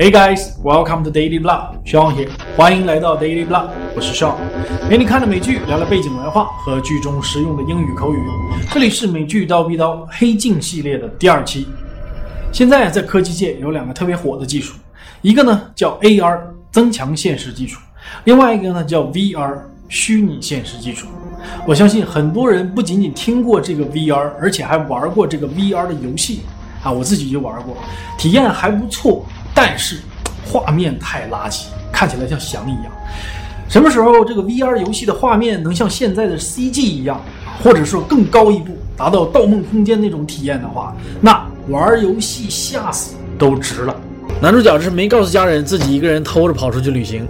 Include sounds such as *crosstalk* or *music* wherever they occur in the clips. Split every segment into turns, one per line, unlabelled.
Hey guys, welcome to Daily Blah. Sean here. 欢迎来到 Daily Blah，我是 Sean。陪你看着美剧，聊聊背景文化和剧中实用的英语口语。这里是美剧刀逼刀黑镜系列的第二期。现在在科技界有两个特别火的技术，一个呢叫 AR 增强现实技术，另外一个呢叫 VR 虚拟现实技术。我相信很多人不仅仅听过这个 VR，而且还玩过这个 VR 的游戏啊，我自己就玩过，体验还不错。但是画面太垃圾，看起来像翔一样。什么时候这个 VR 游戏的画面能像现在的 CG 一样，或者说更高一步，达到《盗梦空间》那种体验的话，那玩游戏吓死都值了。男主角是没告诉家人，自己一个人偷着跑出去旅行，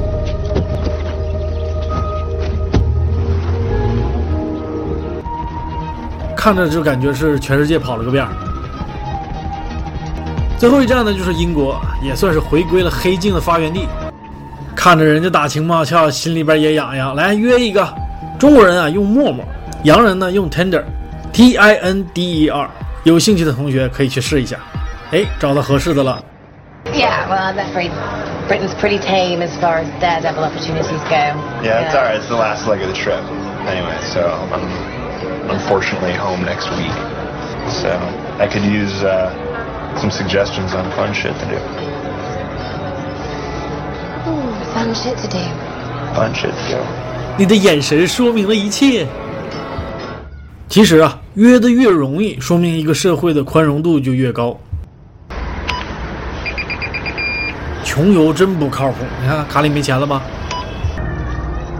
看着就感觉是全世界跑了个遍。最后一站呢，就是英国，也算是回归了黑镜的发源地。看着人家打情骂俏，心里边也痒痒。来约一个，中国人啊用陌陌，洋人呢用 Tinder，T I N D E R。有兴趣的同学可以去试一下。哎，找到合适的了。
Yeah, well, I'm afraid Britain's pretty tame as far as daredevil opportunities go.
Yeah, it's alright. It's the last leg of the trip. Anyway, so I'm unfortunately home next week. So I could use. Uh, some suggestions on fun shit to do.
Ooh, fun shit to do.
Fun shit to do.
你的眼神说明了一切。其实啊，约的越容易，说明一个社会的宽容度就越高。穷游真不靠谱，你看卡里没钱了吧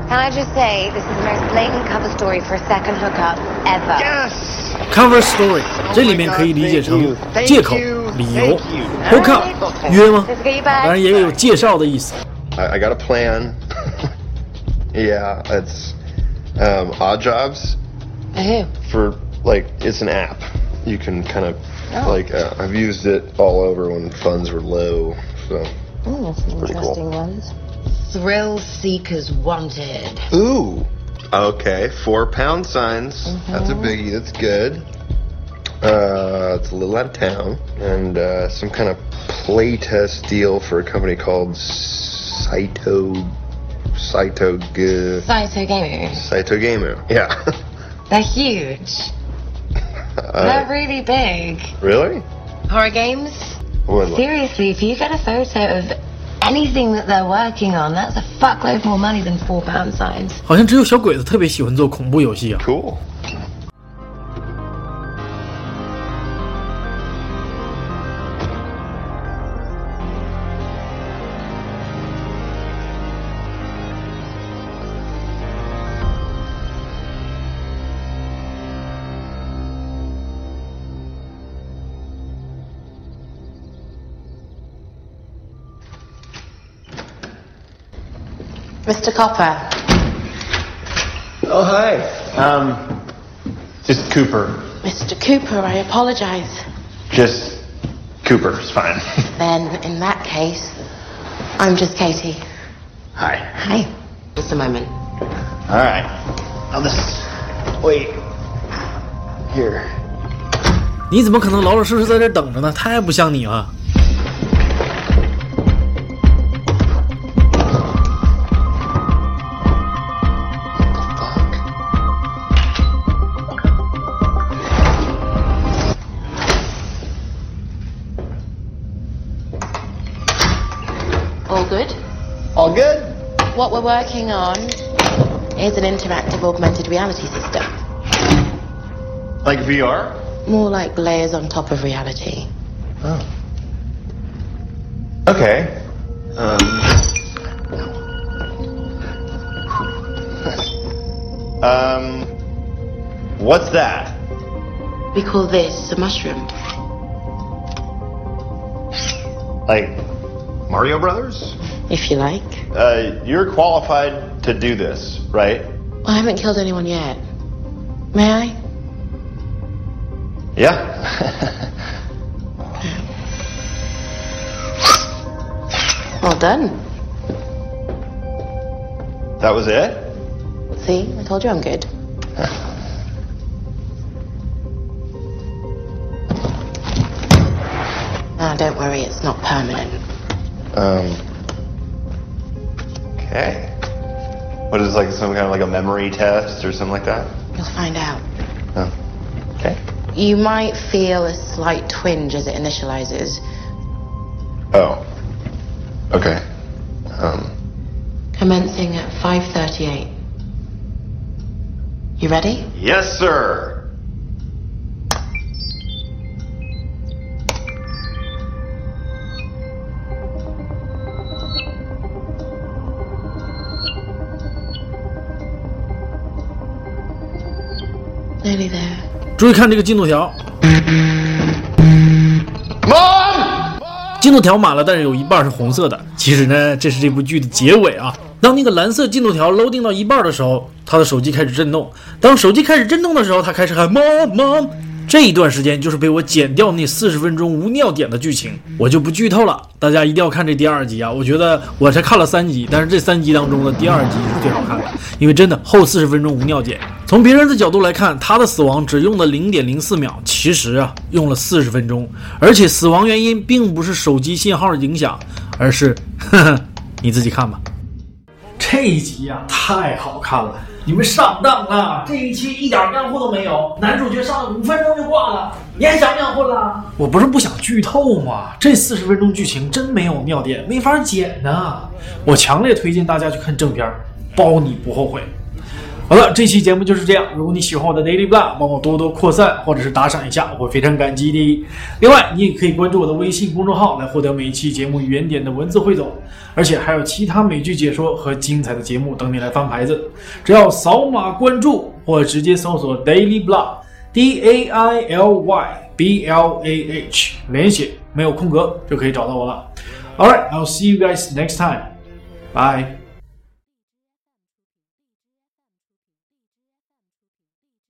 ？Can I just say this is the most blatant cover story for a second hookup ever?
Yes.
Cover story，这里面可以理解成借口、理由。Hook up，约吗？当然也有介绍的意思。
I, I got a plan. *laughs* yeah, it's um, Odd Jobs
Oh,
for like it's an app. You can kind of
Oh.
like uh, I've used it all over when funds were low. So
Ooh, some
Pretty cool.
interesting ones. Thrill Seekers Wanted.
ooh, okay, four pound signs. That's a biggie. That's good. Uh, it's a little out of town, and uh, some kind of playtest deal for a company called Saito Saito G-
Saito Gamer.
Saito Gamer. Yeah. *laughs*
They're huge.
uh,
They're really big.
really?
Horror games?
What,
Seriously, if you get a photo of anything that they're working on, that's a fuckload more money than four pound signs.
好像只有小鬼子特别喜欢做恐怖游戏啊。
Cool.
Mr. Copper.
Oh hi. Um, just Cooper.
Mr. Cooper, I apologize.
Just Cooper. It's fine. *laughs*
Then, in that case, I'm just Katie.
Hi.
Hi. Just a moment.
All right. I'll just wait here.
你怎么可能老老实实在这儿等着呢？太不像你了。
All good?
All good?
What we're working on is an interactive augmented reality system.
Like VR?
More like layers on top of reality.
Oh. Okay. Um. *laughs* um. What's that?
We call this a mushroom.
Like Mario Brothers?
If you like.
Uh, you're qualified to do this, right?
I haven't killed anyone yet. May I?
Yeah. *laughs*
Well done.
that was it?
See, I told you I'm good. *laughs* Now, don't worry, it's not permanent.
Um,
Okay. What is like some kind of like a memory test or something like that?
You'll find out.
Oh. Okay.
You might feel a slight twinge as it initializes.
Oh. Okay. Um.
Commencing at 5.38. You ready?
Yes, sir.
注意看这个进度条，
妈
进度条满了，但是有一半是红色的。其实呢，这是这部剧的结尾啊。当那个蓝色进度条 loading 到一半的时候，他的手机开始震动。当手机开始震动的时候，他开始喊 mom mom。这一段时间就是被我剪掉那四十分钟无尿点的剧情，我就不剧透了。大家一定要看这第二集啊！我觉得我才看了三集，但是这三集当中的第二集是最好看的，因为真的后四十分钟无尿点。从别人的角度来看，他的死亡只用了零点零四秒，其实啊用了四十分钟，而且死亡原因并不是手机信号影响，而是，呵呵，你自己看吧。这一集呀、太好看了！你们上当了，这一期一点干货都没有，男主角上了五分钟就挂了，你还想不想混了？我不是不想剧透吗？这四十分钟剧情真没有尿点，没法剪呐！我强烈推荐大家去看正片儿，包你不后悔。好了，这期节目就是这样。如果你喜欢我的 Daily Blah，帮我多多扩散或者是打赏一下，我会非常感激的。另外，你也可以关注我的微信公众号来获得每一期节目原点的文字汇总，而且还有其他美剧解说和精彩的节目等你来翻牌子。只要扫码关注或直接搜索 Daily Blah，D A I L Y B L A H，连写没有空格就可以找到我了。All right, I'll see you guys next time. Bye.